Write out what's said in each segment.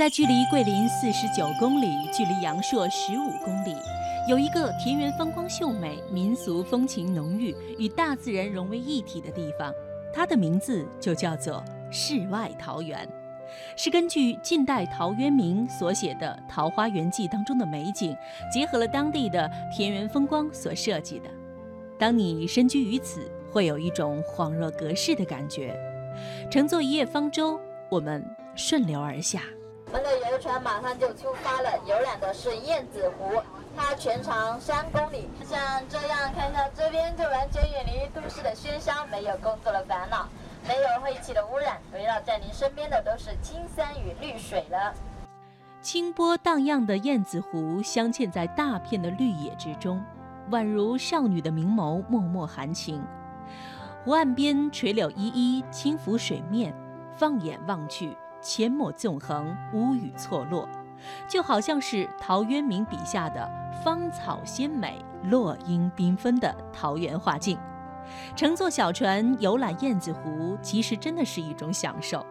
在距离桂林四十九公里、距离阳朔十五公里，有一个田园风光秀美、民俗风情浓郁、与大自然融为一体的地方，它的名字就叫做世外桃源，是根据近代陶渊明所写的《桃花源记》当中的美景，结合了当地的田园风光所设计的。当你身居于此，会有一种恍若隔世的感觉。乘坐一叶方舟，我们顺流而下。我们的游船马上就出发了，游览的是燕子湖，它全长三公里。像这样看一下，这边就完全远离都市的喧嚣，没有工作的烦恼，没有废气的污染，围绕在您身边的都是青山与绿水了。清波荡漾的燕子湖镶嵌在大片的绿野之中，宛如少女的明眸，脉脉含情。湖岸边垂柳依依，轻拂水面，放眼望去。阡陌纵横，无语错落，就好像是陶渊明笔下的芳草鲜美、落英缤纷的桃源画境。乘坐小船游览燕子湖，其实真的是一种享受。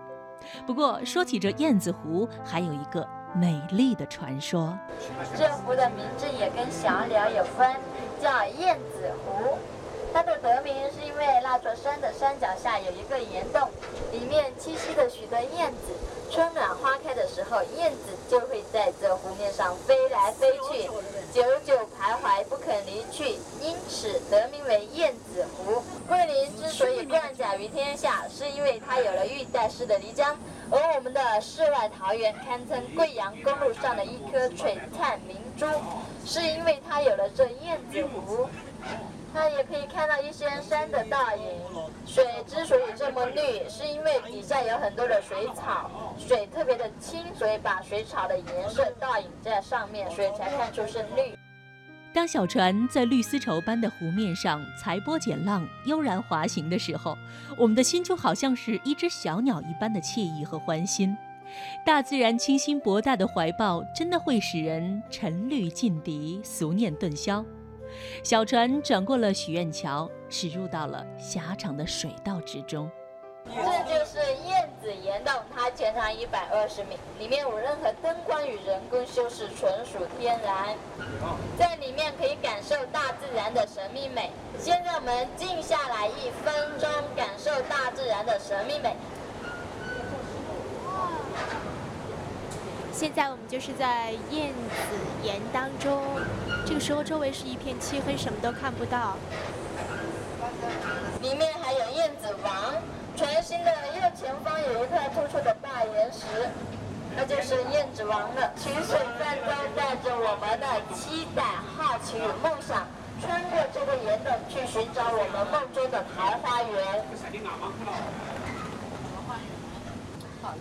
不过，说起这燕子湖，还有一个美丽的传说。这湖的名字也跟小鸟有关，叫燕子湖。它的得名是因为那座山的山脚下有一个岩洞，里面栖息着许多燕子。后，燕子就会在这湖面上飞来飞去，久久徘徊不肯离去，因此得名为燕子湖。桂林之所以冠甲于天下，是因为它有了玉带式的漓江，而我们的世外桃源堪称贵阳公路上的一颗璀璨明珠，是因为它有了这燕子湖。它也可以看到一些山的倒影。水之所以这么绿，是因为底下有很多的水草，水特别的清，所以把水草的颜色倒影在上面，所以才看出是绿。当小船在绿丝绸般的湖面上裁波剪浪、悠然滑行的时候，我们的心就好像是一只小鸟一般的惬意和欢欣。大自然清新博大的怀抱，真的会使人沉绿尽涤，俗念顿消。小船转过了许愿桥，驶入到了狭长的水道之中。这就是燕子岩洞，它全长一百二十米，里面无任何灯光与人工修饰，纯属天然。在里面可以感受大自然的神秘美。现在我们静下来一分钟，感受大自然的神秘美。现在我们就是在燕子岩当中，这个时候周围是一片漆黑，什么都看不到。里面还有燕子王，船心的右前方有一块突出的大岩石，那就是燕子王了。曲水泛舟带着我们的期待、好奇与梦想，穿过这个岩洞去寻找我们梦中的桃花源。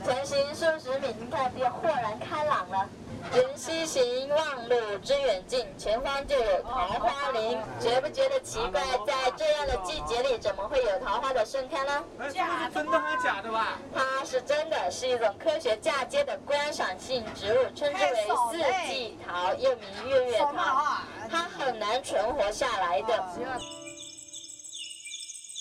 前行数十米，你看便豁然开朗了。沿西行，望路之远近，前方就有桃花林。觉不觉得奇怪？在这样的季节里，怎么会有桃花的盛开呢？假的，真的还是假的吧？它是真的，是一种科学嫁接的观赏性植物，称之为四季桃，又名月月桃。它很难存活下来的。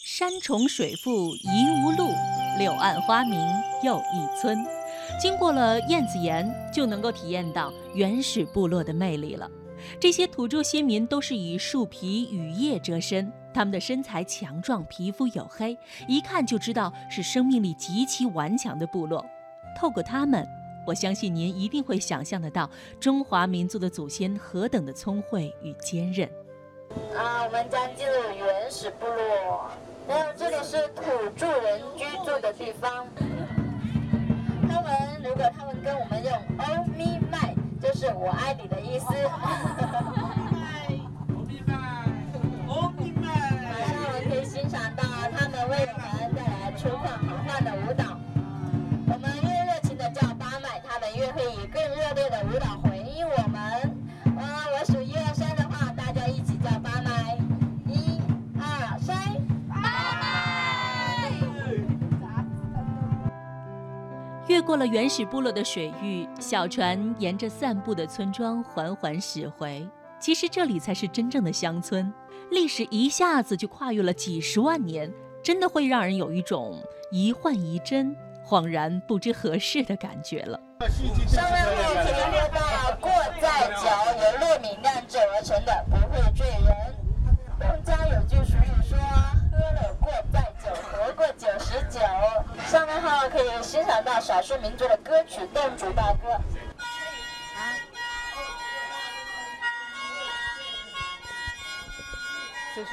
山重水复疑无路，柳暗花明又一村。经过了燕子岩，就能够体验到原始部落的魅力了。这些土著先民都是以树皮、羽叶遮身，他们的身材强壮，皮肤黝黑，一看就知道是生命力极其顽强的部落。透过他们，我相信您一定会想象得到中华民族的祖先何等的聪慧与坚韧。啊，我们将进入原始部落。还有，这里是土著人居住的地方。如果他们跟我们用 “oh me my”，就是我爱你的意思。过了原始部落的水域，小船沿着散步的村庄缓缓驶回。其实这里才是真正的乡村，历史一下子就跨越了几十万年，真的会让人有一种疑幻疑真、恍然不知何事的感觉了。上面会可以略到过在酒，由糯米酿制而成的，不会醉人。孟家有句俗语说：“喝了过在酒，活过九十九。”上面号可以欣赏到少数民族的歌曲《侗族大歌》。谢谢。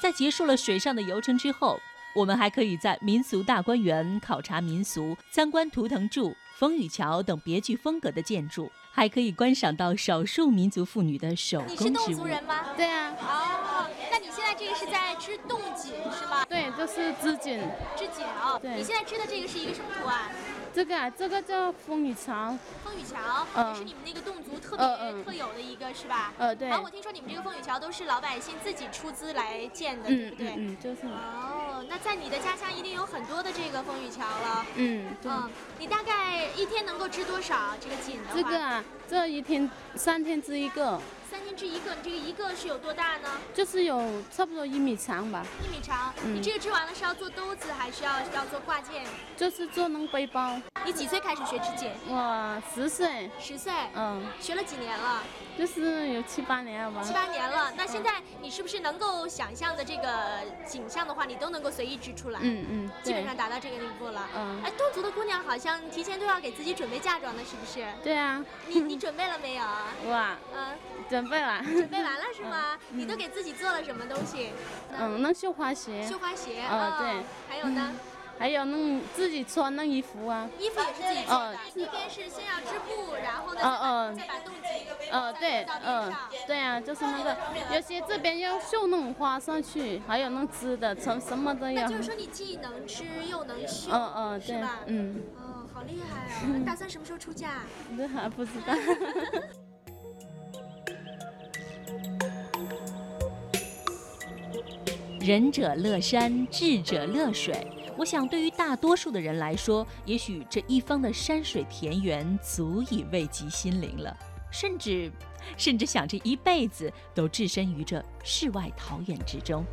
在结束了水上的游程之后，我们还可以在民俗大观园考察民俗、参观图腾柱、风雨桥等别具风格的建筑，还可以观赏到少数民族妇女的手你是侗。族人吗？对啊，哦，那你现在这个是在织冻锦是吗？对，这是织锦。织锦哦。对你现在织的这个是一个什么图案？这个啊，这个叫风雨桥。风雨桥，嗯也是你们那个侗族特别嗯嗯特有的一个是吧？呃，对。然后我听说你们这个风雨桥都是老百姓自己出资来建的，对嗯不对？嗯嗯，就是。哦，那在你的家乡一定有很多的这个风雨桥了。嗯，对。嗯，你大概一天能够织多少这个锦的话？这个啊，这一天三天织一个，三天织一个，你这个一个是有多大呢？就是有差不多一米长吧，一米长。嗯你这个织完了是要做兜子，还是要要做挂件？就是做那个背包。你几岁开始学织锦？我十岁，十岁。嗯，学了几年了？就是有七八年了吧。七八年了。那现在你是不是能够想象的这个景象的话，你都能够随意织出来？嗯嗯，基本上。达到这个地步了。嗯哎，侗族的姑娘好像提前都要给自己准备嫁妆的，是不是？对啊，你你准备了没有？哇，嗯，准备了。准备完了是吗？你都给自己做了什么东西？嗯，那绣花鞋，绣花鞋。哦对还有呢？还有弄自己穿那衣服啊。衣服也是自己做的哦。一边是先要织布，然后呢再把冻锦呃，对，到边嗯上。，对啊，就是那个，有些这边要绣那种花上去，还有那织的，什什么都要。那就是说你既能织又能绣，嗯嗯，对吧，？嗯，哦，好厉害啊！打算什么时候出嫁？这还不知道。仁者乐山，智者乐水。我想，对于大多数的人来说，也许这一方的山水田园足以慰藉心灵了，甚至，甚至想这一辈子都置身于这世外桃源之中。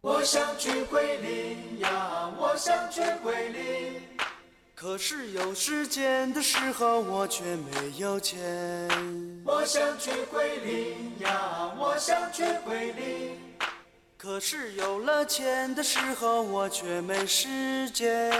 我想去桂林呀，我想去桂林。可是有时间的时候，我却没有钱。我想去桂林呀，我想去桂林。可是有了钱的时候，我却没时间。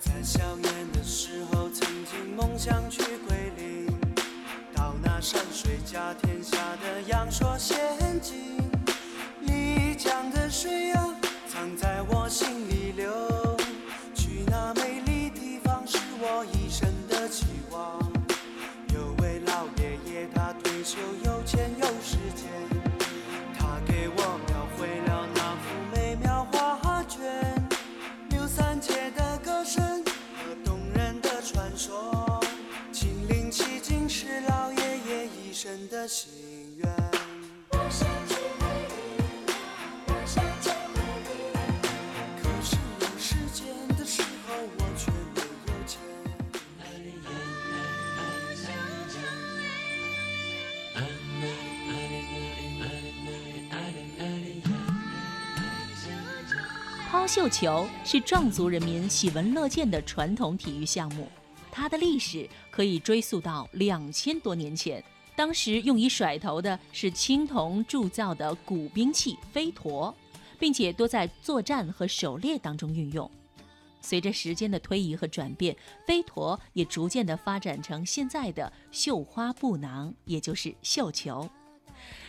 在小江的水啊，藏在我心里流。去那美丽地方是我一生的期望。有位老爷爷，他退休有钱有时间，他给我描绘了那幅美妙画卷。刘三姐的歌声和动人的传说，亲临其境是老爷爷一生的心愿。绣球是壮族人民喜闻乐见的传统体育项目，它的历史可以追溯到两千多年前。当时用以甩头的是青铜铸造的古兵器飞陀，并且多在作战和狩猎当中运用。随着时间的推移和转变，飞陀也逐渐地发展成现在的绣花布囊，也就是绣球。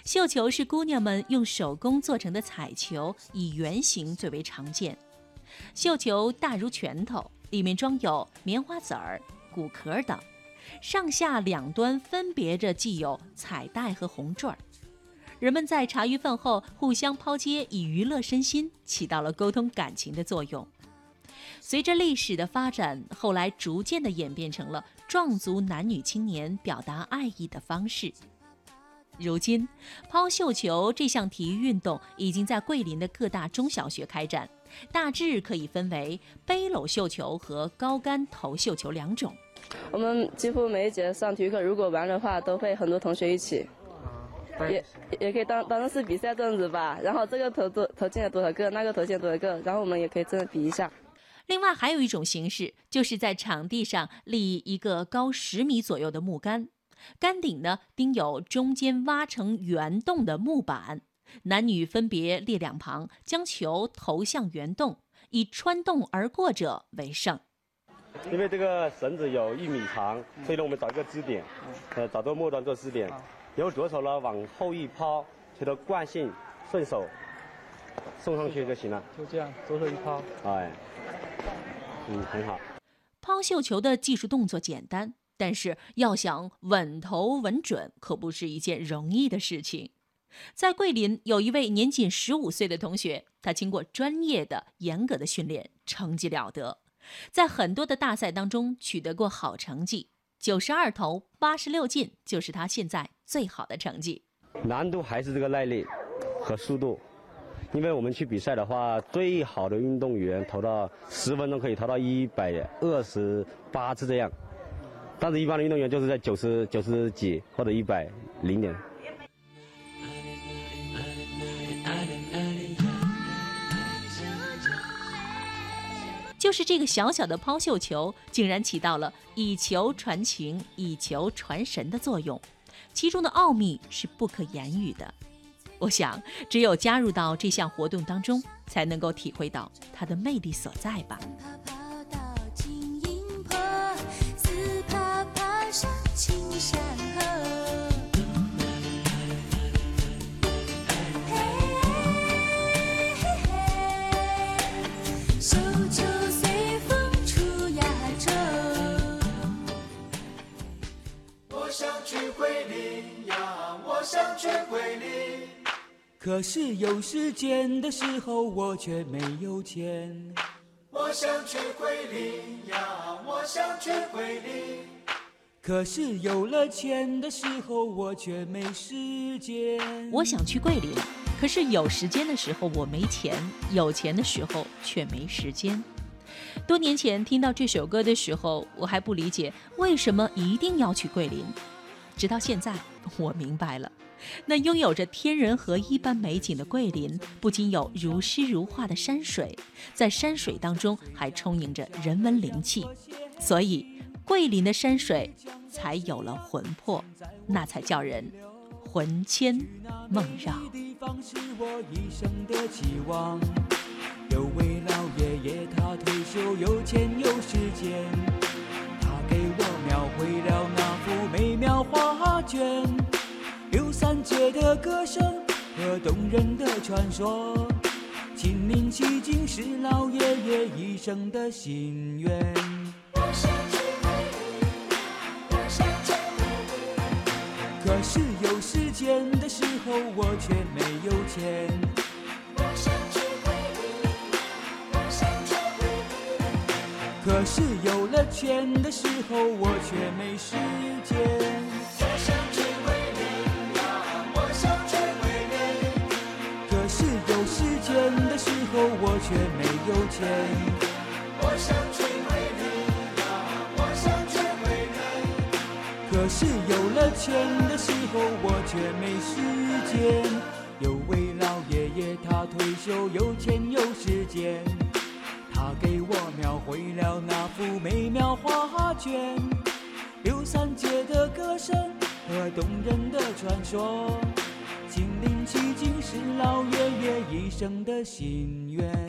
绣球是姑娘们用手工做成的彩球，以圆形最为常见。绣球大如拳头，里面装有棉花籽儿、骨壳等，上下两端分别着系有彩带和红坠儿。人们在茶余饭后互相抛接，以娱乐身心，起到了沟通感情的作用。随着历史的发展，后来逐渐的演变成了壮族男女青年表达爱意的方式。如今，抛绣球这项体育运动已经在桂林的各大中小学开展，大致可以分为背篓绣球和高杆投绣球两种。我们几乎每一节上体育课，如果玩的话，都会很多同学一起，也也可以当当成是比赛这样子吧。然后这个投多投进了多少个，那个投进了多少个，然后我们也可以这样比一下。另外还有一种形式，就是在场地上立一个高十米左右的木杆。杆顶呢钉有中间挖成圆洞的木板，男女分别列两旁，将球投向圆洞，以穿洞而过者为胜。因为这个绳子有一米长，所以呢我们找一个支点，呃找到末端做支点，然后左手呢往后一抛，觉得惯性顺手送上去就行了。就这样，左手一抛，哎，嗯，很好。抛绣球的技术动作简单。但是要想稳投稳准，可不是一件容易的事情。在桂林，有一位年仅十五岁的同学，他经过专业的、严格的训练，成绩了得，在很多的大赛当中取得过好成绩，九十二投八十六进，就是他现在最好的成绩。难度还是这个耐力和速度，因为我们去比赛的话，最好的运动员投到十分钟可以投到一百二十八次这样。但是，一般的运动员就是在九十九十几或者一百零点。就是这个小小的抛绣球，竟然起到了以球传情、以球传神的作用，其中的奥秘是不可言喻的。我想，只有加入到这项活动当中，才能够体会到它的魅力所在吧。可是有时间的时候，我却没有钱。我想去桂林呀，我想去桂林。可是有了钱的时候，我却没时间。我想去桂林，可是有时间的时候我没钱，有钱的时候却没时间。多年前听到这首歌的时候，我还不理解为什么一定要去桂林，直到现在，我明白了。那拥有着天人合一般美景的桂林，不仅有如诗如画的山水，在山水当中还充盈着人文灵气，所以桂林的山水才有了魂魄，那才叫人魂牵梦绕。有位老爷爷，他退休有钱有时间，他给我描绘了那幅美妙画卷。三姐的歌声和动人的传说，亲临其境是老爷爷一生的心愿。可是有时间的时候，我却没有钱。我想去桂林，我想见你可是有了钱的时候，我却没时间。却没有钱。我想去桂林呀，我想去桂林。可是有了钱的时候我却没时间。有位老爷爷他退休有钱有时间，他给我描绘了那幅美妙画卷，刘三姐的歌声和动人的传说。亲临其境是老爷爷一生的心愿。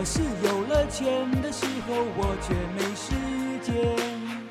可是有了钱的时候，我却没时间。